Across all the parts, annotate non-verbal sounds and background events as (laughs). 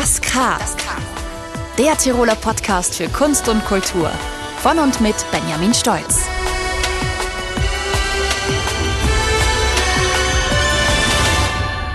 Das K. Der Tiroler Podcast für Kunst und Kultur. Von und mit Benjamin Stolz.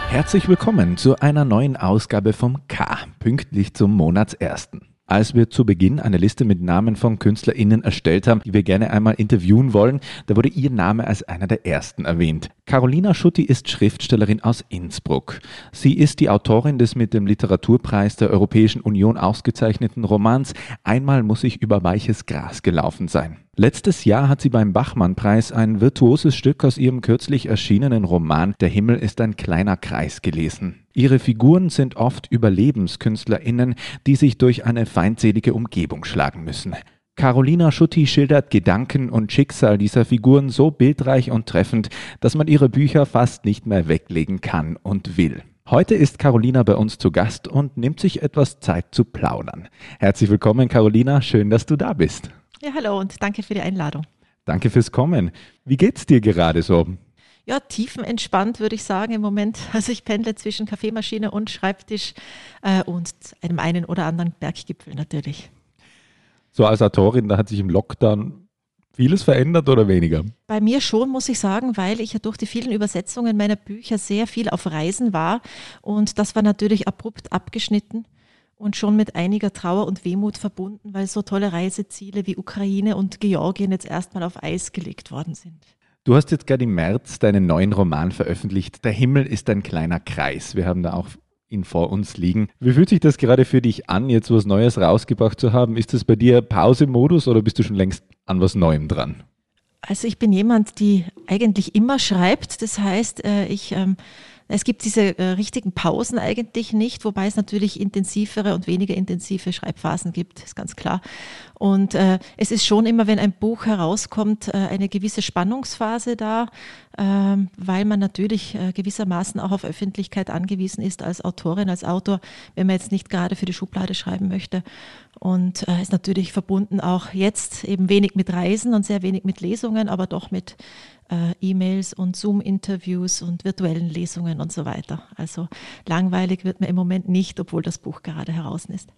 Herzlich willkommen zu einer neuen Ausgabe vom K, pünktlich zum Monatsersten. Als wir zu Beginn eine Liste mit Namen von KünstlerInnen erstellt haben, die wir gerne einmal interviewen wollen, da wurde ihr Name als einer der ersten erwähnt. Carolina Schutti ist Schriftstellerin aus Innsbruck. Sie ist die Autorin des mit dem Literaturpreis der Europäischen Union ausgezeichneten Romans Einmal muss ich über weiches Gras gelaufen sein. Letztes Jahr hat sie beim Bachmann-Preis ein virtuoses Stück aus ihrem kürzlich erschienenen Roman Der Himmel ist ein kleiner Kreis gelesen. Ihre Figuren sind oft UberlebenskünstlerInnen, die sich durch eine feindselige Umgebung schlagen müssen. Carolina Schutti schildert Gedanken und Schicksal dieser Figuren so bildreich und treffend, dass man ihre Bücher fast nicht mehr weglegen kann und will. Heute ist Carolina bei uns zu Gast und nimmt sich etwas Zeit zu plaudern. Herzlich willkommen, Carolina. Schön, dass du da bist. Ja, hallo und danke für die Einladung. Danke fürs Kommen. Wie geht's dir gerade so? Ja, tiefenentspannt würde ich sagen im Moment. (laughs) Also ich pendle zwischen Kaffeemaschine und Schreibtisch äh, und einem einen oder anderen Berggipfel natürlich. So als Autorin, da hat sich im Lockdown vieles verändert oder weniger? Bei mir schon, muss ich sagen, weil ich ja durch die vielen Übersetzungen meiner Bücher sehr viel auf Reisen war und das war natürlich abrupt abgeschnitten und schon mit einiger Trauer und Wehmut verbunden, weil so tolle Reiseziele wie Ukraine und Georgien jetzt erstmal auf Eis gelegt worden sind. Du hast jetzt gerade im März deinen neuen Roman veröffentlicht. Der Himmel ist ein kleiner Kreis. Wir haben da auch ihn vor uns liegen. Wie fühlt sich das gerade für dich an, jetzt was Neues rausgebracht zu haben? Ist das bei dir Pause-Modus oder bist du schon längst an was Neuem dran? Also ich bin jemand, die eigentlich immer schreibt. Das heißt, äh, ich ähm, es gibt diese äh, richtigen Pausen eigentlich nicht, wobei es natürlich intensivere und weniger intensive Schreibphasen gibt, ist ganz klar. Und äh, es ist schon immer, wenn ein Buch herauskommt, äh, eine gewisse Spannungsphase da, äh, weil man natürlich äh, gewissermaßen auch auf Öffentlichkeit angewiesen ist als Autorin, als Autor, wenn man jetzt nicht gerade für die Schublade schreiben möchte. Und äh, ist natürlich verbunden auch jetzt eben wenig mit Reisen und sehr wenig mit Lesungen, aber doch mit äh, E-Mails und Zoom-Interviews und virtuellen Lesungen und so weiter. Also langweilig wird mir im Moment nicht, obwohl das Buch gerade heraus ist.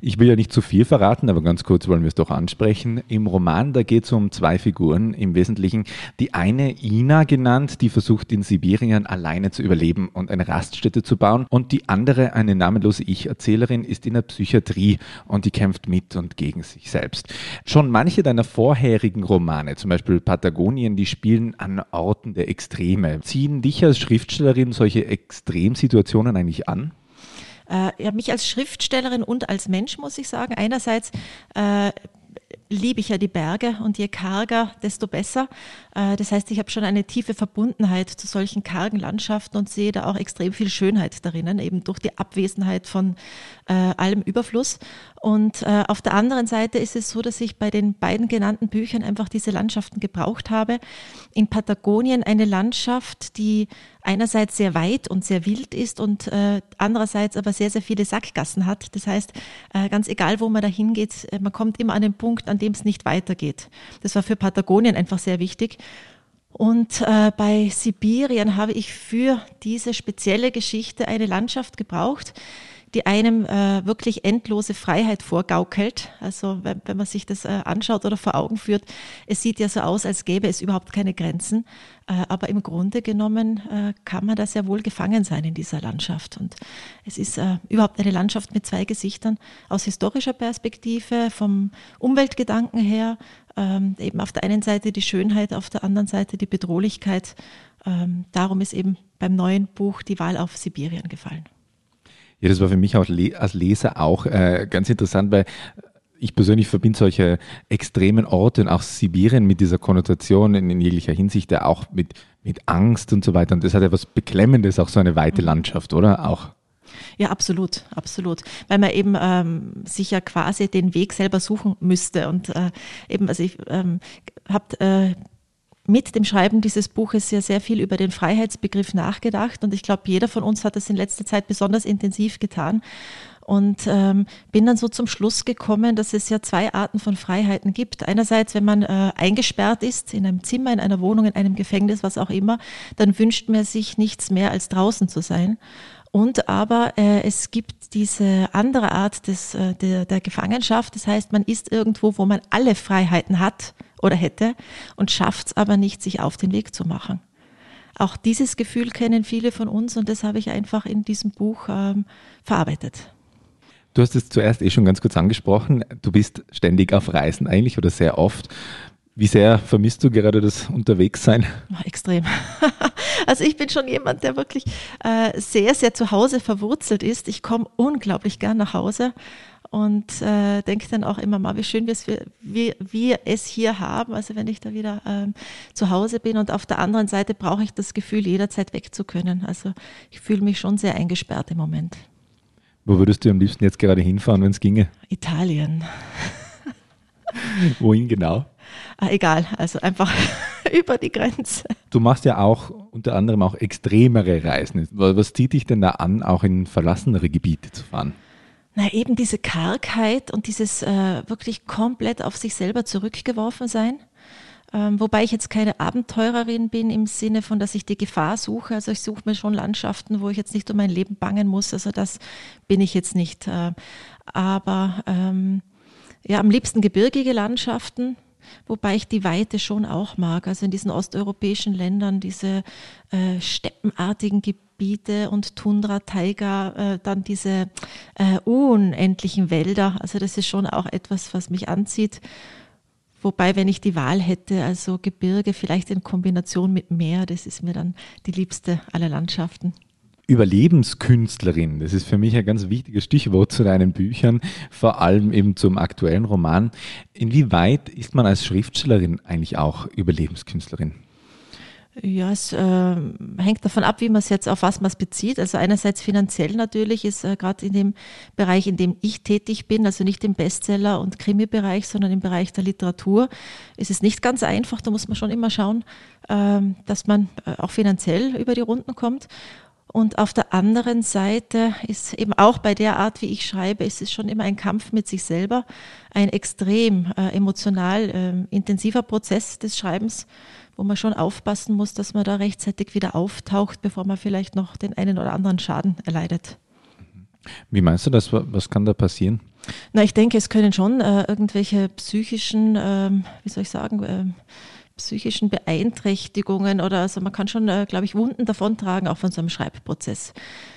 Ich will ja nicht zu viel verraten, aber ganz kurz wollen wir es doch ansprechen. Im Roman, da geht es um zwei Figuren im Wesentlichen. Die eine, Ina genannt, die versucht in Sibirien alleine zu überleben und eine Raststätte zu bauen. Und die andere, eine namenlose Ich-Erzählerin, ist in der Psychiatrie und die kämpft mit und gegen sich selbst. Schon manche deiner vorherigen Romane, zum Beispiel Patagonien, die spielen an Orten der Extreme. Ziehen dich als Schriftstellerin solche Extremsituationen eigentlich an? Äh, ja, mich als Schriftstellerin und als Mensch muss ich sagen, einerseits äh, liebe ich ja die Berge und je karger, desto besser. Äh, das heißt, ich habe schon eine tiefe Verbundenheit zu solchen kargen Landschaften und sehe da auch extrem viel Schönheit darin, eben durch die Abwesenheit von äh, allem Überfluss. Und äh, auf der anderen Seite ist es so, dass ich bei den beiden genannten Büchern einfach diese Landschaften gebraucht habe. In Patagonien eine Landschaft, die einerseits sehr weit und sehr wild ist und äh, andererseits aber sehr, sehr viele Sackgassen hat. Das heißt, äh, ganz egal, wo man da hingeht, äh, man kommt immer an den Punkt, an dem es nicht weitergeht. Das war für Patagonien einfach sehr wichtig. Und äh, bei Sibirien habe ich für diese spezielle Geschichte eine Landschaft gebraucht, die einem äh, wirklich endlose Freiheit vorgaukelt. Also wenn, wenn man sich das äh, anschaut oder vor Augen führt, es sieht ja so aus, als gäbe es überhaupt keine Grenzen. Äh, aber im Grunde genommen äh, kann man da sehr wohl gefangen sein in dieser Landschaft. Und es ist äh, überhaupt eine Landschaft mit zwei Gesichtern aus historischer Perspektive, vom Umweltgedanken her, ähm, eben auf der einen Seite die Schönheit, auf der anderen Seite die Bedrohlichkeit. Ähm, darum ist eben beim neuen Buch die Wahl auf Sibirien gefallen. Ja, das war für mich auch als Leser auch äh, ganz interessant, weil ich persönlich verbinde solche extremen Orte und auch Sibirien mit dieser Konnotation in, in, jeglicher Hinsicht, ja auch mit, mit Angst und so weiter. Und das hat etwas Beklemmendes, auch so eine weite mhm. Landschaft, oder? Auch. Ja, absolut, absolut. Weil man eben ähm, sich ja quasi den Weg selber suchen müsste. Und äh, eben, also ich ähm, habe äh, mit dem Schreiben dieses Buches ja sehr viel über den Freiheitsbegriff nachgedacht und ich glaube, jeder von uns hat das in letzter Zeit besonders intensiv getan und ähm, bin dann so zum Schluss gekommen, dass es ja zwei Arten von Freiheiten gibt. Einerseits, wenn man äh, eingesperrt ist in einem Zimmer, in einer Wohnung, in einem Gefängnis, was auch immer, dann wünscht man sich nichts mehr als draußen zu sein. Und aber äh, es gibt diese andere Art des, äh, der, der Gefangenschaft. Das heißt, man ist irgendwo, wo man alle Freiheiten hat oder hätte und schafft es aber nicht, sich auf den Weg zu machen. Auch dieses Gefühl kennen viele von uns und das habe ich einfach in diesem Buch ähm, verarbeitet. Du hast es zuerst eh schon ganz kurz angesprochen. Du bist ständig auf Reisen eigentlich oder sehr oft. Wie sehr vermisst du gerade das Unterwegssein? Oh, extrem. (laughs) Also ich bin schon jemand, der wirklich äh, sehr, sehr zu Hause verwurzelt ist. Ich komme unglaublich gern nach Hause und äh, denke dann auch immer mal, wie schön wir, wir, wir es hier haben, also wenn ich da wieder ähm, zu Hause bin. Und auf der anderen Seite brauche ich das Gefühl, jederzeit weg zu können. Also ich fühle mich schon sehr eingesperrt im Moment. Wo würdest du am liebsten jetzt gerade hinfahren, wenn es ginge? Italien. Wohin genau? Ah, egal, also einfach (laughs) über die Grenze. Du machst ja auch unter anderem auch extremere Reisen. Was zieht dich denn da an, auch in verlassenere Gebiete zu fahren? Na, eben diese Kargheit und dieses äh, wirklich komplett auf sich selber zurückgeworfen sein. Ähm, wobei ich jetzt keine Abenteurerin bin im Sinne von, dass ich die Gefahr suche. Also ich suche mir schon Landschaften, wo ich jetzt nicht um mein Leben bangen muss. Also das bin ich jetzt nicht. Äh, aber ähm, ja, am liebsten gebirgige Landschaften, wobei ich die Weite schon auch mag. Also in diesen osteuropäischen Ländern diese äh, steppenartigen Gebiete und Tundra, Taiga, äh, dann diese äh, unendlichen Wälder. Also das ist schon auch etwas, was mich anzieht. Wobei, wenn ich die Wahl hätte, also Gebirge vielleicht in Kombination mit Meer, das ist mir dann die liebste aller Landschaften. Überlebenskünstlerin, das ist für mich ein ganz wichtiges Stichwort zu deinen Büchern, vor allem eben zum aktuellen Roman. Inwieweit ist man als Schriftstellerin eigentlich auch Überlebenskünstlerin? Ja, es äh, hängt davon ab, wie man es jetzt auf was man es bezieht. Also einerseits finanziell natürlich ist äh, gerade in dem Bereich, in dem ich tätig bin, also nicht im Bestseller- und Krimi-Bereich, sondern im Bereich der Literatur, ist es nicht ganz einfach. Da muss man schon immer schauen, äh, dass man äh, auch finanziell über die Runden kommt. Und auf der anderen Seite ist eben auch bei der Art, wie ich schreibe, ist es schon immer ein Kampf mit sich selber, ein extrem äh, emotional äh, intensiver Prozess des Schreibens wo man schon aufpassen muss, dass man da rechtzeitig wieder auftaucht, bevor man vielleicht noch den einen oder anderen Schaden erleidet. Wie meinst du das? Was kann da passieren? Na, ich denke, es können schon äh, irgendwelche psychischen, ähm, wie soll ich sagen, äh, psychischen Beeinträchtigungen oder also man kann schon, äh, glaube ich, Wunden davontragen, auch von so einem Schreibprozess.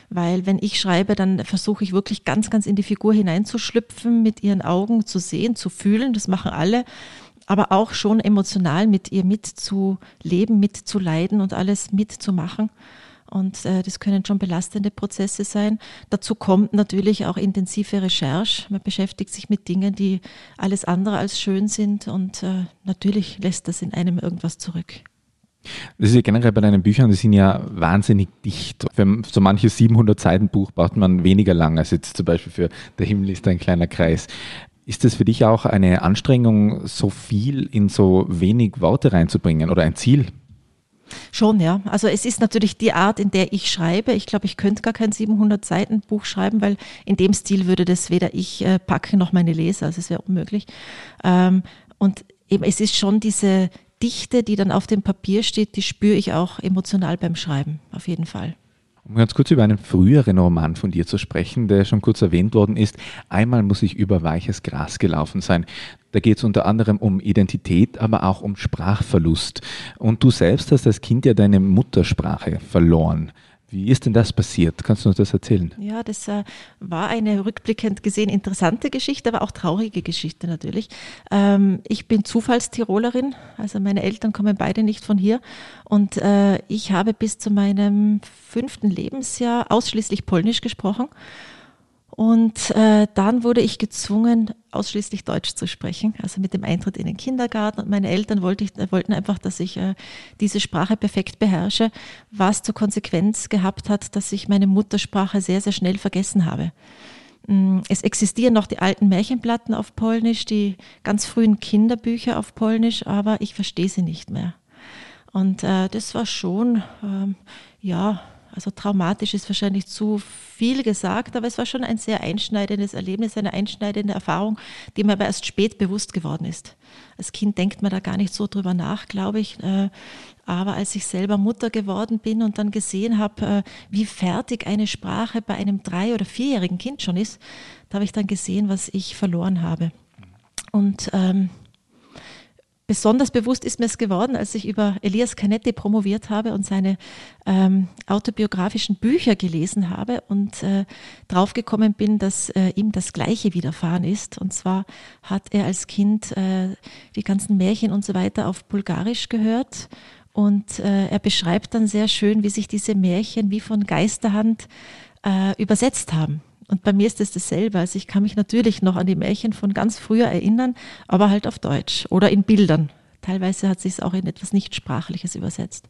Weil wenn ich schreibe, dann versuche ich wirklich ganz, ganz in die Figur hineinzuschlüpfen, mit ihren Augen zu sehen, zu fühlen. Das machen alle aber auch schon emotional mit ihr mitzuleben, mitzuleiden und alles mitzumachen. Und äh, das können schon belastende Prozesse sein. Dazu kommt natürlich auch intensive Recherche. Man beschäftigt sich mit Dingen, die alles andere als schön sind. Und äh, natürlich lässt das in einem irgendwas zurück. Das ist ja generell bei deinen Büchern, die sind ja wahnsinnig dicht. Für so manches 700 Seiten Buch braucht man weniger lang als jetzt zum Beispiel für Der Himmel ist ein kleiner Kreis. Ist es für dich auch eine Anstrengung, so viel in so wenig Worte reinzubringen oder ein Ziel? Schon, ja. Also es ist natürlich die Art, in der ich schreibe. Ich glaube, ich könnte gar kein 700 Seiten Buch schreiben, weil in dem Stil würde das weder ich äh, packen noch meine Leser. Also es wäre unmöglich. Ähm, und eben es ist schon diese Dichte, die dann auf dem Papier steht, die spüre ich auch emotional beim Schreiben, auf jeden Fall. Um ganz kurz über einen früheren Roman von dir zu sprechen, der schon kurz erwähnt worden ist. Einmal muss ich über weiches Gras gelaufen sein. Da geht es unter anderem um Identität, aber auch um Sprachverlust. Und du selbst hast als Kind ja deine Muttersprache verloren. Wie ist denn das passiert? Kannst du uns das erzählen? Ja, das äh, war eine rückblickend gesehen interessante Geschichte, aber auch traurige Geschichte natürlich. Ähm, ich bin Zufallstirolerin, also meine Eltern kommen beide nicht von hier. Und äh, ich habe bis zu meinem fünften Lebensjahr ausschließlich Polnisch gesprochen. Und äh, dann wurde ich gezwungen, ausschließlich Deutsch zu sprechen, also mit dem Eintritt in den Kindergarten. Und meine Eltern wollte ich, wollten einfach, dass ich äh, diese Sprache perfekt beherrsche, was zur Konsequenz gehabt hat, dass ich meine Muttersprache sehr, sehr schnell vergessen habe. Mm, es existieren noch die alten Märchenplatten auf Polnisch, die ganz frühen Kinderbücher auf Polnisch, aber ich verstehe sie nicht mehr. Und äh, das war schon, ähm, ja, Also traumatisch ist wahrscheinlich zu viel gesagt, aber es war schon ein sehr einschneidendes Erlebnis, eine einschneidende Erfahrung, die mir aber erst spät bewusst geworden ist. Als Kind denkt man da gar nicht so drüber nach, glaube ich. Äh, aber als ich selber Mutter geworden bin und dann gesehen habe, äh, wie fertig eine Sprache bei einem drei- oder vierjährigen Kind schon ist, da habe ich dann gesehen, was ich verloren habe. Und ähm, Besonders bewusst ist mir es geworden, als ich über Elias Canetti promoviert habe und seine ähm, autobiografischen Bücher gelesen habe und äh, draufgekommen bin, dass äh, ihm das Gleiche widerfahren ist. Und zwar hat er als Kind äh, die ganzen Märchen und so weiter auf Bulgarisch gehört. Und äh, er beschreibt dann sehr schön, wie sich diese Märchen wie von Geisterhand äh, übersetzt haben. Und bei mir ist es dasselbe. Also ich kann mich natürlich noch an die Märchen von ganz früher erinnern, aber halt auf Deutsch oder in Bildern. Teilweise hat sich es auch in etwas Nichtsprachliches übersetzt.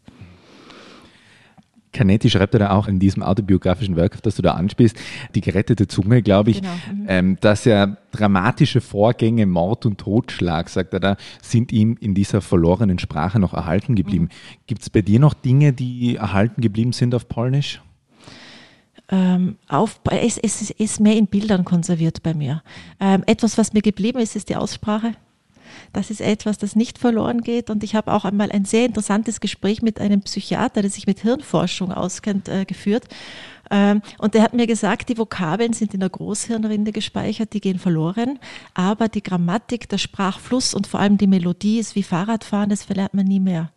Canetti schreibt ja auch in diesem autobiografischen Werk, auf das du da anspielst, die gerettete Zunge, glaube ich, genau. mhm. ähm, dass ja dramatische Vorgänge, Mord und Totschlag, sagt er da, sind ihm in dieser verlorenen Sprache noch erhalten geblieben. Mhm. Gibt es bei dir noch Dinge, die erhalten geblieben sind auf Polnisch? Ähm, auf, es, es, ist mehr in Bildern konserviert bei mir. Ähm, etwas, was mir geblieben ist, ist die Aussprache. Das ist etwas, das nicht verloren geht. Und ich habe auch einmal ein sehr interessantes Gespräch mit einem Psychiater, der sich mit Hirnforschung auskennt, äh, geführt. Ähm, und der hat mir gesagt, die Vokabeln sind in der Großhirnrinde gespeichert, die gehen verloren. Aber die Grammatik, der Sprachfluss und vor allem die Melodie ist wie Fahrradfahren, das verlernt man nie mehr.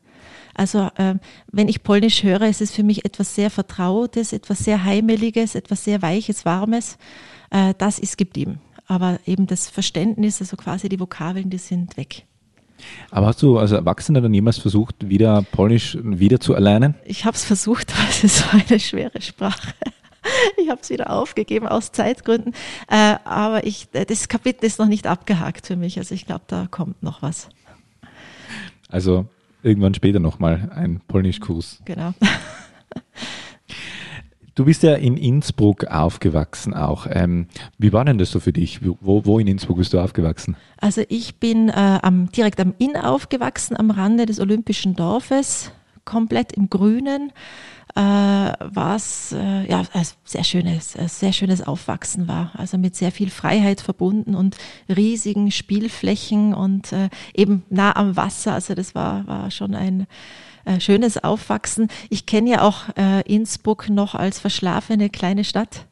Also äh, wenn ich Polnisch höre, ist es für mich etwas sehr Vertrautes, etwas sehr Heimeliges, etwas sehr Weiches, Warmes. Äh, das ist geblieben. Aber eben das Verständnis, also quasi die Vokabeln, die sind weg. Aber hast du als Erwachsener dann jemals versucht, wieder Polnisch wieder zu erlernen? Ich habe es versucht, (laughs) aber es ist so eine schwere Sprache. (laughs) Ich habe es wieder aufgegeben aus Zeitgründen. Äh, aber ich, das Kapitel ist noch nicht abgehakt für mich. Also ich glaube, da kommt noch was. Also irgendwann später nochmal ein Polnischkurs. Genau. Du bist ja in Innsbruck aufgewachsen auch. Ähm, wie war denn das so für dich? Wo, wo in Innsbruck bist du aufgewachsen? Also ich bin äh, am, direkt am Inn aufgewachsen, am Rande des Olympischen Dorfes, komplett im Grünen äh, was äh, ja, ein sehr schönes, ein sehr schönes Aufwachsen war. Also mit sehr viel Freiheit verbunden und riesigen Spielflächen und äh, eben nah am Wasser. Also das war, war schon ein äh, schönes Aufwachsen. Ich kenne ja auch äh, Innsbruck noch als verschlafene kleine Stadt.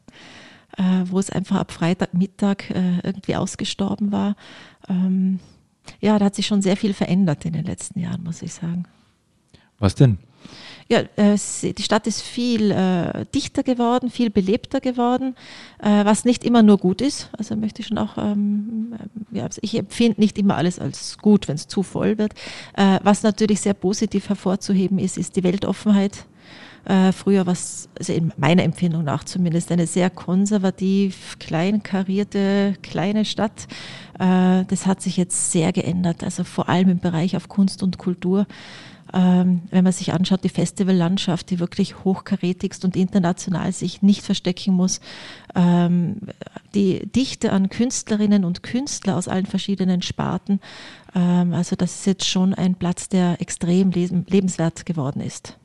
Äh, wo es einfach ab Freitagmittag äh, irgendwie ausgestorben war. Ähm, ja, da hat sich schon sehr viel verändert in den letzten Jahren, muss ich sagen. Was denn? ja, äh, die Stadt ist viel äh, dichter geworden, viel belebter geworden, äh, was nicht immer nur gut ist. Also möchte ich schon auch, ähm, ja, ich empfinde nicht immer alles als gut, wenn es zu voll wird. Was natürlich sehr positiv hervorzuheben ist, ist die Weltoffenheit. Früher war es, also in meiner Empfindung nach zumindest, eine sehr konservativ, kleinkarierte, kleine Stadt. Das hat sich jetzt sehr geändert, also vor allem im Bereich auf Kunst und Kultur wenn man sich anschaut, die Festivallandschaft, die wirklich hochkarätigst und international sich nicht verstecken muss, ähm, die Dichte an Künstlerinnen und Künstler aus allen verschiedenen Sparten, ähm, also das ist jetzt schon ein Platz, der extrem lebenswert geworden ist.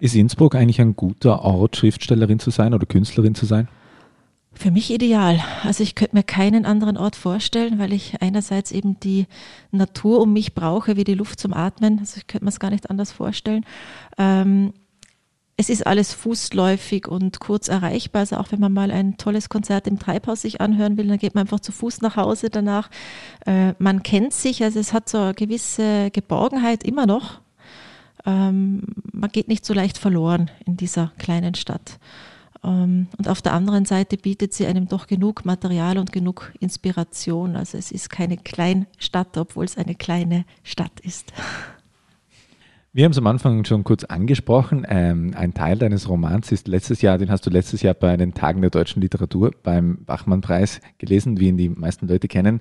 Ist Innsbruck eigentlich ein guter Ort, Schriftstellerin zu sein oder Künstlerin zu sein? Für mich ideal. Also ich könnte mir keinen anderen Ort vorstellen, weil ich einerseits eben die Natur um mich brauche, wie die Luft zum Atmen. Also ich könnte mir es gar nicht anders vorstellen. Ähm, es ist alles fußläufig und kurz erreichbar. Also auch wenn man mal ein tolles Konzert im Treibhaus sich anhören will, dann geht man einfach zu Fuß nach Hause danach. Äh, man kennt sich, also es hat so eine gewisse Geborgenheit immer noch. Ähm, man geht nicht so leicht verloren in dieser kleinen Stadt. Ähm, und auf der anderen Seite bietet sie einem doch genug Material und genug Inspiration. Also es ist keine Kleinstadt, obwohl es eine kleine Stadt ist. Wir haben es am Anfang schon kurz angesprochen. Ähm, ein Teil deines Romans ist letztes Jahr, den hast du letztes Jahr bei den Tagen der deutschen Literatur beim Bachmann-Preis gelesen, wie ihn die meisten Leute kennen.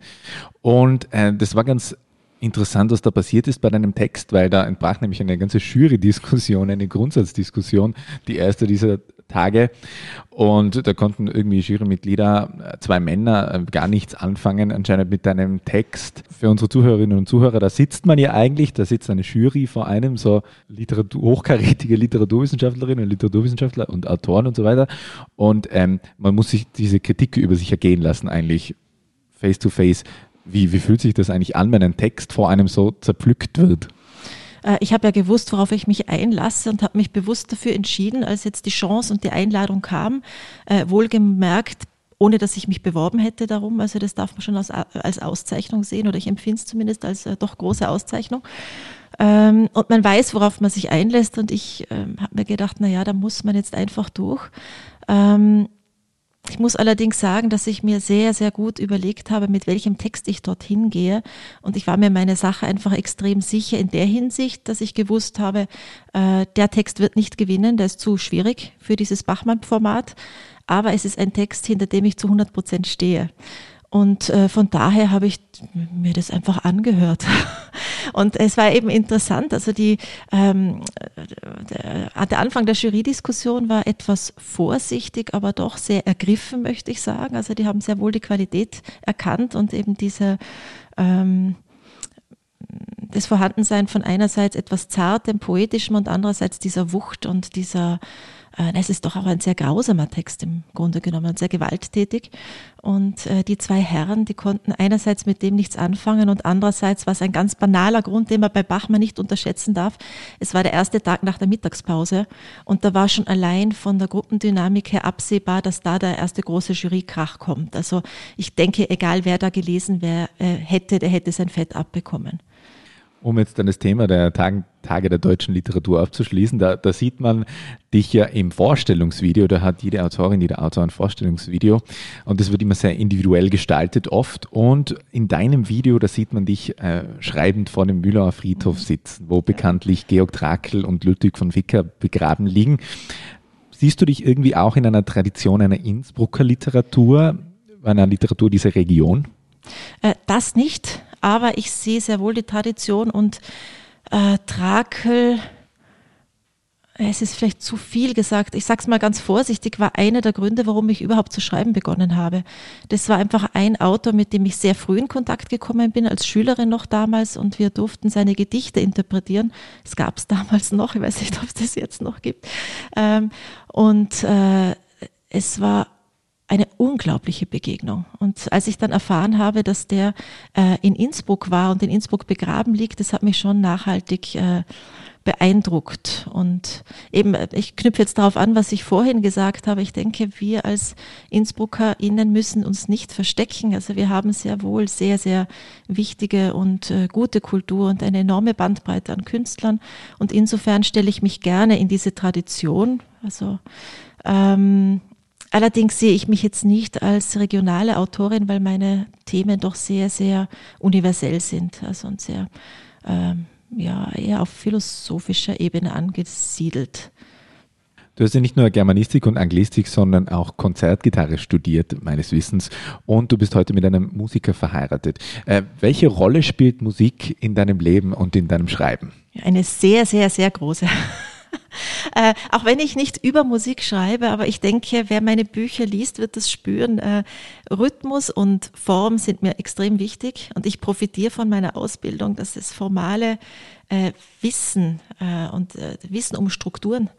Und äh, das war ganz interessant, was da passiert ist bei deinem Text, weil da entbrach nämlich eine ganze Jury-Diskussion, eine Grundsatzdiskussion. Die erste dieser Tage und da konnten irgendwie Jurymitglieder, äh, zwei Männer, äh, gar nichts anfangen anscheinend mit deinem Text. Für unsere Zuhörerinnen und Zuhörer, da sitzt man ja eigentlich, da sitzt eine Jury vor einem, so Literatur, hochkarätige Literaturwissenschaftlerinnen und Literaturwissenschaftler und Autoren und so weiter und ähm, man muss sich diese Kritik über sich ergehen lassen eigentlich face to face. Wie, wie fühlt sich das eigentlich an, wenn ein Text vor einem so zerpflückt wird? Äh, ich habe ja gewusst, worauf ich mich einlasse und habe mich bewusst dafür entschieden, als jetzt die Chance und die Einladung kam, äh, wohlgemerkt, ohne dass ich mich beworben hätte darum. Also das darf man schon als, als Auszeichnung sehen oder ich empfinde es zumindest als äh, doch große Auszeichnung. Ähm, und man weiß, worauf man sich einlässt und ich ähm, habe mir gedacht, na ja, da muss man jetzt einfach durch. Ähm, ich muss allerdings sagen, dass ich mir sehr, sehr gut überlegt habe, mit welchem Text ich dorthin gehe. Und ich war mir meine Sache einfach extrem sicher in der Hinsicht, dass ich gewusst habe, äh, der Text wird nicht gewinnen, der ist zu schwierig für dieses Bachmann-Format. Aber es ist ein Text, hinter dem ich zu 100 Prozent stehe. Und äh, von daher habe ich mir das einfach angehört. (laughs) Und es war eben interessant, also die, ähm, der, der Anfang der Jury-Diskussion war etwas vorsichtig, aber doch sehr ergriffen, möchte ich sagen. Also die haben sehr wohl die Qualität erkannt und eben diese ähm, das Vorhandensein von einerseits etwas Zartem, Poetischem und andererseits dieser Wucht und dieser äh, es ist doch auch ein sehr grausamer Text im Grunde genommen, sehr gewalttätig. Und äh, die zwei Herren, die konnten einerseits mit dem nichts anfangen und andererseits war es ein ganz banaler Grund, den man bei Bachmann nicht unterschätzen darf. Es war der erste Tag nach der Mittagspause und da war schon allein von der Gruppendynamik her absehbar, dass da der erste große Jurykrach kommt. Also ich denke, egal wer da gelesen wer, äh, hätte, der hätte sein Fett abbekommen. Um jetzt dann das Thema der Tage, Tage der deutschen Literatur abzuschließen, da, da, sieht man dich ja im Vorstellungsvideo, da hat jede Autorin, jeder Autor ein Vorstellungsvideo und das wird immer sehr individuell gestaltet oft und in deinem Video, da sieht man dich äh, schreibend vor dem Mühlauer Friedhof sitzen, wo bekanntlich Georg Trakl und Ludwig von Wicker begraben liegen. Siehst du dich irgendwie auch in einer Tradition einer Innsbrucker Literatur, einer Literatur dieser Region? Äh, das nicht aber ich sehe sehr wohl die Tradition und äh, Trakel, es ist vielleicht zu viel gesagt, ich sage es mal ganz vorsichtig, war einer der Gründe, warum ich überhaupt zu schreiben begonnen habe. Das war einfach ein Autor, mit dem ich sehr früh in Kontakt gekommen bin, als Schülerin noch damals und wir durften seine Gedichte interpretieren. Es gab es damals noch, ich weiß nicht, ob es das jetzt noch gibt. Ähm, und äh, es war eine unglaubliche Begegnung. Und als ich dann erfahren habe, dass der äh, in Innsbruck war und in Innsbruck begraben liegt, das hat mich schon nachhaltig äh, beeindruckt. Und eben, ich knüpfe jetzt darauf an, was ich vorhin gesagt habe. Ich denke, wir als InnsbruckerInnen müssen uns nicht verstecken. Also wir haben sehr wohl sehr, sehr wichtige und äh, gute Kultur und eine enorme Bandbreite an Künstlern. Und insofern stelle ich mich gerne in diese Tradition. Also ähm, Allerdings sehe ich mich jetzt nicht als regionale Autorin, weil meine Themen doch sehr, sehr universell sind, also und sehr ähm, ja, eher auf philosophischer Ebene angesiedelt. Du hast ja nicht nur Germanistik und Anglistik, sondern auch Konzertgitarre studiert, meines Wissens. Und du bist heute mit einem Musiker verheiratet. Äh, welche Rolle spielt Musik in deinem Leben und in deinem Schreiben? Eine sehr, sehr, sehr große. (laughs) äh, auch wenn ich nicht über Musik schreibe, aber ich denke, wer meine Bücher liest, wird das spüren. Äh, Rhythmus und Form sind mir extrem wichtig und ich profitiere von meiner Ausbildung, dass das formale äh, Wissen äh, und äh, Wissen um Strukturen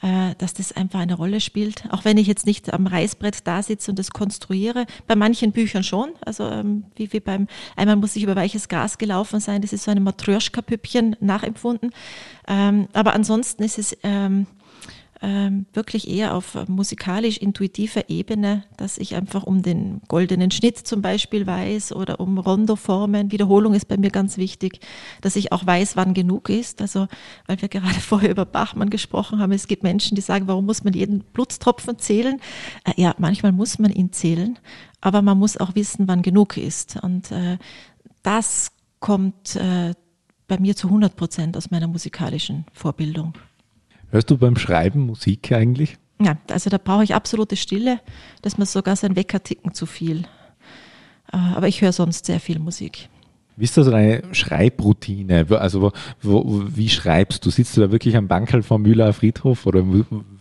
dass das einfach eine Rolle spielt. Auch wenn ich jetzt nicht am Reißbrett da sitze und das konstruiere. Bei manchen Büchern schon. Also ähm, wie, wie beim, einmal muss ich über weiches Gras gelaufen sein. Das ist so eine Matryoshka-Püppchen nachempfunden. Ähm, aber ansonsten ist es ähm, ähm, wirklich eher auf musikalisch-intuitiver Ebene, dass ich einfach um den goldenen Schnitt zum Beispiel weiß oder um Rondoformen. Wiederholung ist bei mir ganz wichtig, dass ich auch weiß, wann genug ist. Also, weil wir gerade (laughs) vorher über Bachmann gesprochen haben, es gibt Menschen, die sagen, warum muss man jeden Blutstropfen zählen? Äh, ja, manchmal muss man ihn zählen, aber man muss auch wissen, wann genug ist. Und äh, das kommt äh, bei mir zu 100 Prozent aus meiner musikalischen Vorbildung. Hörst du beim Schreiben Musik eigentlich? Ja, also da brauche ich absolute Stille, dass man sogar sein Wecker ticken zu viel. Äh, aber ich höre sonst sehr viel Musik. Wie ist das eine Schreibroutine? Also wo, wo, wie schreibst du? Sitzt du da wirklich am Bankerl vom Müller Friedhof oder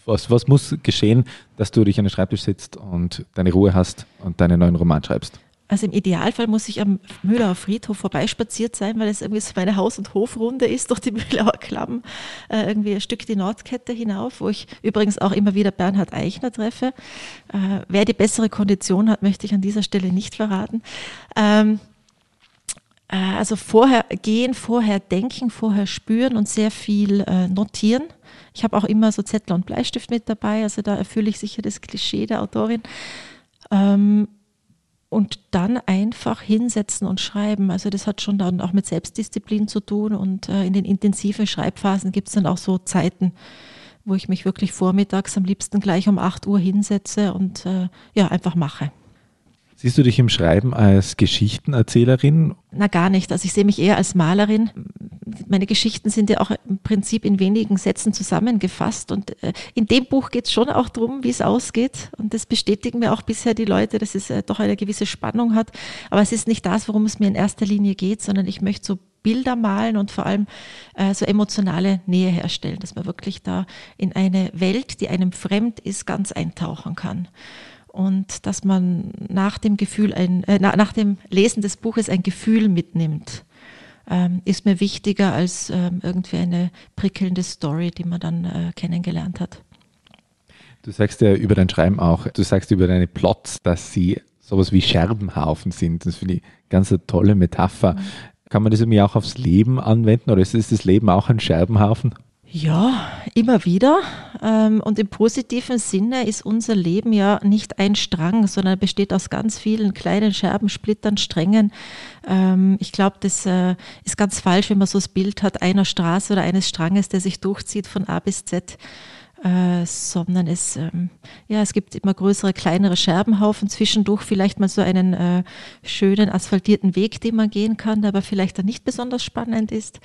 Was, was muss geschehen, dass du dich an den Schreibtisch sitzt und deine Ruhe hast und deinen neuen Roman schreibst? Also im Idealfall muss ich am Mühlauer Friedhof vorbeispaziert sein, weil es irgendwie so meine Haus- und Hofrunde ist durch die (laughs) Mühlauer Klamm, äh, irgendwie ein Stück die Nordkette hinauf, wo ich übrigens auch immer wieder Bernhard Eichner treffe. Äh, wer die bessere Kondition hat, möchte ich an dieser Stelle nicht verraten. Ähm, äh, also vorher gehen, vorher denken, vorher spüren und sehr viel äh, notieren. Ich habe auch immer so Zettel und Bleistift mit dabei, also da erfülle ich sicher das Klischee der Autorin. Ähm, und dann einfach hinsetzen und schreiben. Also das hat schon dann auch mit Selbstdisziplin zu tun und äh, in den intensiven Schreibphasen gibt es dann auch so Zeiten, wo ich mich wirklich vormittags am liebsten gleich um 8 Uhr hinsetze und äh, ja, einfach mache. Siehst du dich im Schreiben als Geschichtenerzählerin? Na gar nicht. Also ich sehe mich eher als Malerin. Meine Geschichten sind ja auch im Prinzip in wenigen Sätzen zusammengefasst. Und äh, in dem Buch geht es schon auch darum, wie es ausgeht. Und das bestätigen mir auch bisher die Leute, dass es äh, doch eine gewisse Spannung hat. Aber es ist nicht das, worum es mir in erster Linie geht, sondern ich möchte so Bilder malen und vor allem äh, so emotionale Nähe herstellen, dass man wirklich da in eine Welt, die einem fremd ist, ganz eintauchen kann und dass man nach dem Gefühl ein, äh, nach dem Lesen des Buches ein Gefühl mitnimmt, ähm, ist mir wichtiger als ähm, irgendwie eine prickelnde Story, die man dann äh, kennengelernt hat. Du sagst ja über dein Schreiben auch, du sagst über deine Plots, dass sie sowas wie Scherbenhaufen sind. Das finde ich ganz eine tolle Metapher. Mhm. Kann man das irgendwie auch aufs Leben anwenden oder ist das Leben auch ein Scherbenhaufen? Ja, immer wieder. Ähm, und im positiven Sinne ist unser Leben ja nicht ein Strang, sondern besteht aus ganz vielen kleinen Scherben, Splittern, Strängen. Ähm, ich glaube, das äh, ist ganz falsch, wenn man so das Bild hat einer Straße oder eines Stranges, der sich durchzieht von A bis Z. Äh, sondern es, ähm, ja, es gibt immer größere, kleinere Scherbenhaufen, zwischendurch vielleicht mal so einen äh, schönen asphaltierten Weg, den man gehen kann, der aber vielleicht dann nicht besonders spannend ist.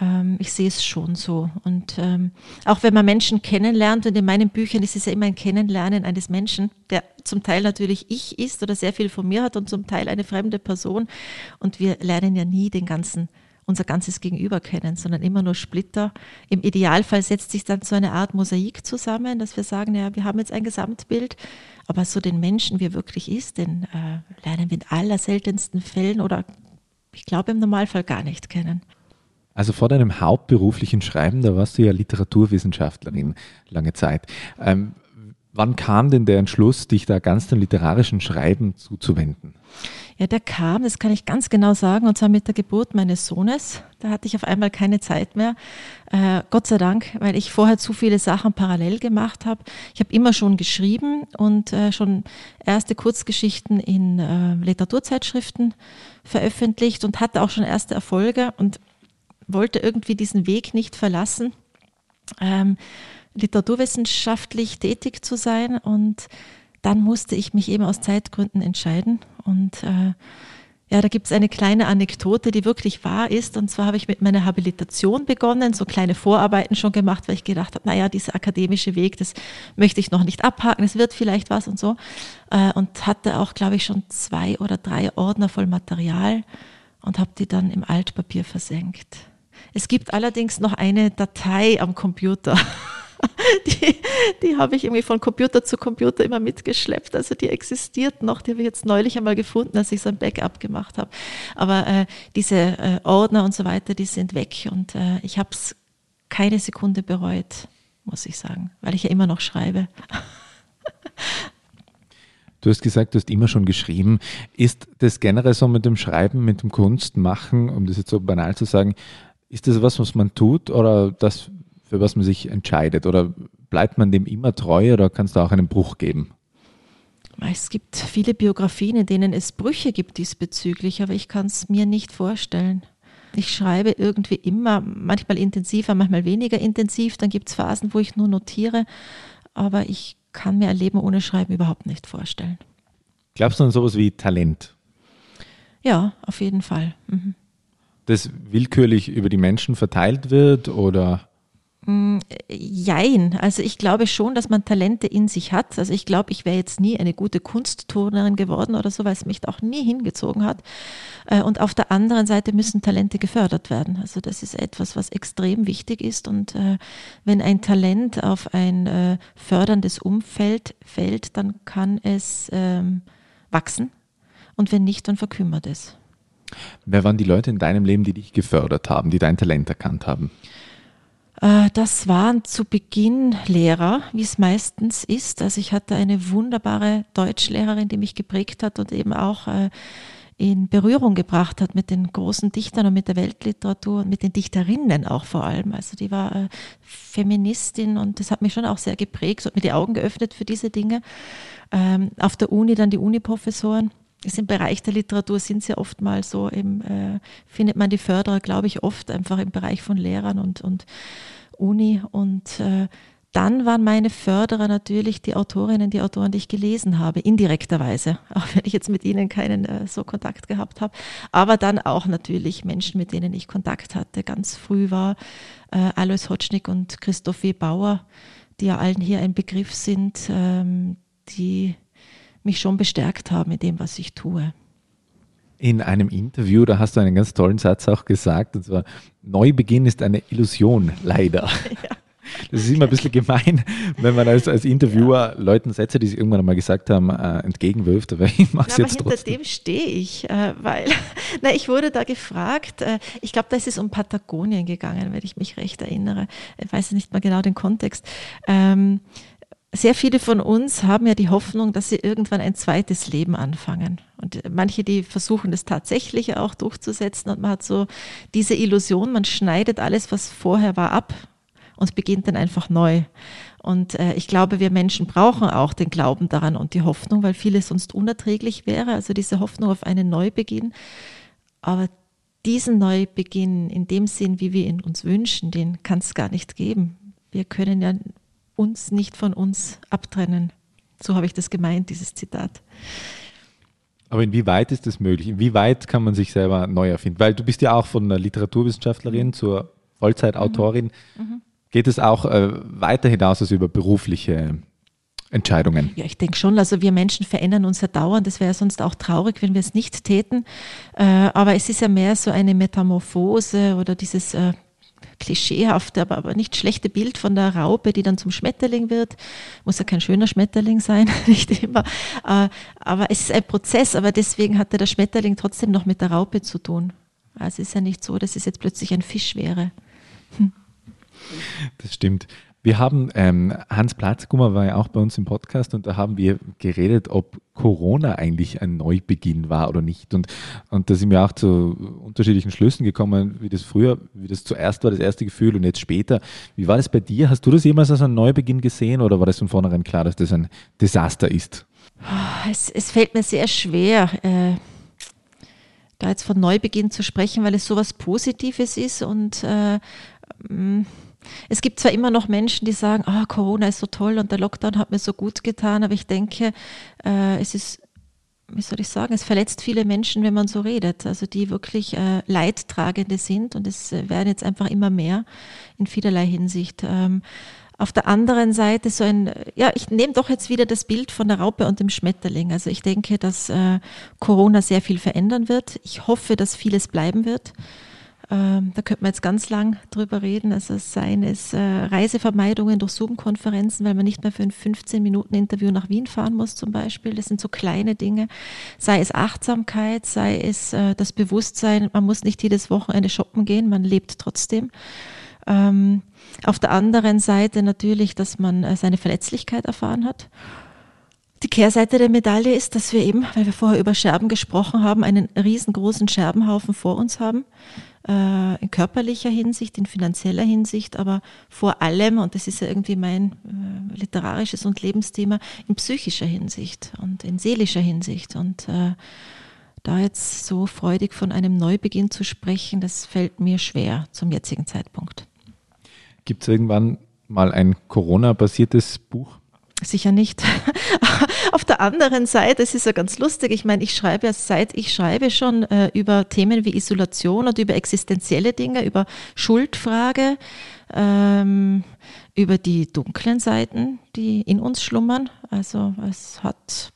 Ähm, ich sehe es schon so. Und ähm, auch wenn man Menschen kennenlernt, und in meinen Büchern ist es ja immer ein Kennenlernen eines Menschen, der zum Teil natürlich ich ist oder sehr viel von mir hat und zum Teil eine fremde Person. Und wir lernen ja nie den ganzen unser ganzes Gegenüber kennen, sondern immer nur Splitter. Im Idealfall setzt sich dann so eine Art Mosaik zusammen, dass wir sagen, ja, wir haben jetzt ein Gesamtbild, aber so den Menschen, wie er wirklich ist, den äh, lernen wir in allerseltensten Fällen oder ich glaube im Normalfall gar nicht kennen. Also vor deinem hauptberuflichen Schreiben, da warst du ja Literaturwissenschaftlerin lange Zeit. Ähm, wann kam denn der Entschluss, dich da ganz dem literarischen Schreiben zuzuwenden? Ja, der kam, das kann ich ganz genau sagen, und zwar mit der Geburt meines Sohnes. Da hatte ich auf einmal keine Zeit mehr. Äh, Gott sei Dank, weil ich vorher zu viele Sachen parallel gemacht habe. Ich habe immer schon geschrieben und äh, schon erste Kurzgeschichten in äh, Literaturzeitschriften veröffentlicht und hatte auch schon erste Erfolge. Und wollte irgendwie diesen Weg nicht verlassen, ähm, literaturwissenschaftlich tätig zu sein. Und dann musste ich mich eben aus Zeitgründen entscheiden. Und äh, ja, da gibt es eine kleine Anekdote, die wirklich wahr ist. Und zwar habe ich mit meiner Habilitation begonnen, so kleine Vorarbeiten schon gemacht, weil ich gedacht habe, naja, dieser akademische Weg, das möchte ich noch nicht abhaken, es wird vielleicht was und so. Äh, und hatte auch, glaube ich, schon zwei oder drei Ordner voll Material und habe die dann im Altpapier versenkt. Es gibt allerdings noch eine Datei am Computer. (laughs) Die, die habe ich irgendwie von Computer zu Computer immer mitgeschleppt. Also die existiert noch. Die habe ich jetzt neulich einmal gefunden, als ich so ein Backup gemacht habe. Aber äh, diese äh, Ordner und so weiter, die sind weg. Und äh, ich habe es keine Sekunde bereut, muss ich sagen, weil ich ja immer noch schreibe. (laughs) Du hast gesagt, du hast immer schon geschrieben. Ist das generell so mit dem Schreiben, mit dem Kunstmachen, um das jetzt so banal zu sagen, ist das was, was man tut oder das, für was man sich entscheidet? Oder bleibt man dem immer treu oder kann es da auch einen Bruch geben? Es gibt viele Biografien, in denen es Brüche gibt diesbezüglich, aber ich kann es mir nicht vorstellen. Ich schreibe irgendwie immer, manchmal intensiver, manchmal weniger intensiv. Dann gibt es Phasen, wo ich nur notiere, aber ich kann mir ein Leben ohne Schreiben überhaupt nicht vorstellen. Glaubst du an sowas wie Talent? Ja, auf jeden Fall. Mhm das willkürlich über die Menschen verteilt wird oder? Mm, jein. Also ich glaube schon, dass man Talente in sich hat. Also ich glaube, ich wäre jetzt nie eine gute Kunstturnerin geworden oder so, weil es mich auch nie hingezogen hat. Äh, und auf der anderen Seite müssen Talente gefördert werden. Also das ist etwas, was extrem wichtig ist. Und äh, wenn ein Talent auf ein äh, förderndes Umfeld fällt, dann kann es ähm, wachsen. Und wenn nicht, dann verkümmert es. Wer waren die Leute in deinem Leben, die dich gefördert haben, die dein Talent erkannt haben? Äh, das waren zu Beginn Lehrer, wie es meistens ist. Also ich hatte eine wunderbare Deutschlehrerin, die mich geprägt hat und eben auch äh, in Berührung gebracht hat mit den großen Dichtern und mit der Weltliteratur und mit den Dichterinnen auch vor allem. Also die war äh, Feministin und das hat mich schon auch sehr geprägt, hat mir die Augen geöffnet für diese Dinge. Ähm, auf der Uni dann die Uniprofessoren ist im Bereich der Literatur sind sie oftmals so, eben, äh, findet man die Förderer, glaube ich, oft einfach im Bereich von Lehrern und, und Uni. Und äh, dann waren meine Förderer natürlich die Autorinnen, die Autoren, die ich gelesen habe, indirekterweise, (laughs) auch wenn ich jetzt mit ihnen keinen äh, so Kontakt gehabt habe. Aber dann auch natürlich Menschen, mit denen ich Kontakt hatte. Ganz früh war äh, Alois Hotschnick und Christoph W. Bauer, die ja allen hier ein Begriff sind, ähm, die mich schon bestärkt haben in dem, was ich tue. In einem Interview, da hast du einen ganz tollen Satz auch gesagt, und zwar, Neubeginn ist eine Illusion, leider. (laughs) Ja. Das ist immer ein bisschen gemein, wenn man als, als Interviewer ja. Leuten Sätze, die sie irgendwann einmal gesagt haben, äh, entgegenwirft, aber ich mache es jetzt trotzdem. Hinter dem stehe ich, äh, weil (laughs) na, ich wurde da gefragt, äh, ich glaube, da ist es um Patagonien gegangen, wenn ich mich recht erinnere. Ich weiß nicht mal genau den Kontext. Ähm, sehr viele von uns haben ja die Hoffnung, dass sie irgendwann ein zweites Leben anfangen. Und manche, die versuchen das tatsächlich auch durchzusetzen und man hat so diese Illusion, man schneidet alles, was vorher war, ab und beginnt dann einfach neu. Und äh, ich glaube, wir Menschen brauchen auch den Glauben daran und die Hoffnung, weil vieles sonst unerträglich wäre. Also diese Hoffnung auf einen Neubeginn. Aber diesen Neubeginn in dem Sinn, wie wir ihn uns wünschen, den kann es gar nicht geben. Wir können ja uns nicht von uns abtrennen. So habe ich das gemeint, dieses Zitat. Aber inwieweit ist das möglich? Inwieweit kann man sich selber neu erfinden? Weil du bist ja auch von einer Literaturwissenschaftlerin zur Vollzeitautorin. Mhm. Mhm. Geht es auch äh, weiter hinaus als über berufliche Entscheidungen? Ja, ich denke schon. Also wir Menschen verändern uns ja dauernd. Das wäre ja sonst auch traurig, wenn wir es nicht täten. Äh, aber es ist ja mehr so eine Metamorphose oder dieses äh, klischeehafte, aber, aber nicht schlechte Bild von der Raupe, die dann zum Schmetterling wird. Muss ja kein schöner Schmetterling sein, (laughs) nicht immer. Äh, aber es ist ein Prozess, aber deswegen hatte der Schmetterling trotzdem noch mit der Raupe zu tun. Also es ist ja nicht so, dass es jetzt plötzlich ein Fisch wäre. Hm. Das stimmt. Wir haben, ähm, Hans Platzgummer war ja auch bei uns im Podcast und da haben wir geredet, ob Corona eigentlich ein Neubeginn war oder nicht. Und, und da sind wir auch zu unterschiedlichen Schlüssen gekommen, wie das früher, wie das zuerst war, das erste Gefühl und jetzt später. Wie war das bei dir? Hast du das jemals als einen Neubeginn gesehen oder war das von vornherein klar, dass das ein Desaster ist? Es, es fällt mir sehr schwer. Äh da jetzt von Neubeginn zu sprechen, weil es so was Positives ist und äh, es gibt zwar immer noch Menschen, die sagen, oh, Corona ist so toll und der Lockdown hat mir so gut getan, aber ich denke, äh, es ist, wie soll ich sagen, es verletzt viele Menschen, wenn man so redet, also die wirklich äh, Leidtragende sind und es äh, werden jetzt einfach immer mehr in vielerlei Hinsicht. Ähm, auf der anderen Seite so ein, ja, ich nehme doch jetzt wieder das Bild von der Raupe und dem Schmetterling. Also ich denke, dass äh, Corona sehr viel verändern wird. Ich hoffe, dass vieles bleiben wird. Ähm, da könnte man jetzt ganz lang drüber reden. Also seien es äh, Reisevermeidungen durch Zoom-Konferenzen, weil man nicht mehr für ein 15-Minuten-Interview nach Wien fahren muss zum Beispiel. Das sind so kleine Dinge. Sei es Achtsamkeit, sei es äh, das Bewusstsein, man muss nicht jedes Wochenende shoppen gehen, man lebt trotzdem. Ähm, auf der anderen Seite natürlich, dass man äh, seine Verletzlichkeit erfahren hat. Die Kehrseite der Medaille ist, dass wir eben, weil wir vorher über Scherben gesprochen haben, einen riesengroßen Scherbenhaufen vor uns haben äh, in körperlicher Hinsicht, in finanzieller Hinsicht, aber vor allem, und das ist ja irgendwie mein äh, literarisches und Lebensthema, in psychischer Hinsicht und in seelischer Hinsicht. Und äh, da jetzt so freudig von einem Neubeginn zu sprechen, das fällt mir schwer zum jetzigen Zeitpunkt. Gibt es irgendwann mal ein Corona-basiertes Buch? Sicher nicht. (laughs) Auf der anderen Seite, es ist ja ganz lustig, ich meine, ich schreibe ja seit ich schreibe schon äh, über Themen wie Isolation und über existenzielle Dinge, über Schuldfrage, ähm, über die dunklen Seiten, die in uns schlummern. Also es hat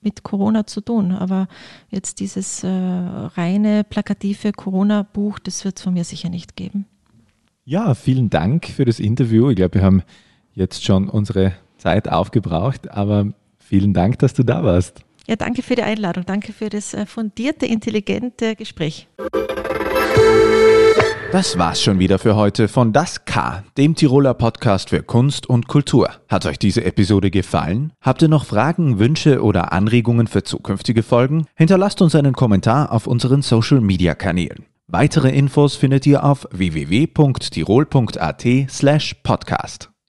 mit Corona zu tun. Aber jetzt dieses äh, reine plakative Corona-Buch, das wird es von mir sicher nicht geben. Ja, vielen Dank für das Interview. Ich glaube, wir haben jetzt schon unsere Zeit aufgebraucht, aber vielen Dank, dass du da warst. Ja, danke für die Einladung. Danke für das äh, fundierte, intelligente Gespräch. Das war's schon wieder für heute von Das K, dem Tiroler Podcast für Kunst und Kultur. Hat euch diese Episode gefallen? Habt ihr noch Fragen, Wünsche oder Anregungen für zukünftige Folgen? Hinterlasst uns einen Kommentar auf unseren Social Media Kanälen. Weitere Infos findet ihr auf www.tirol.at slash podcast.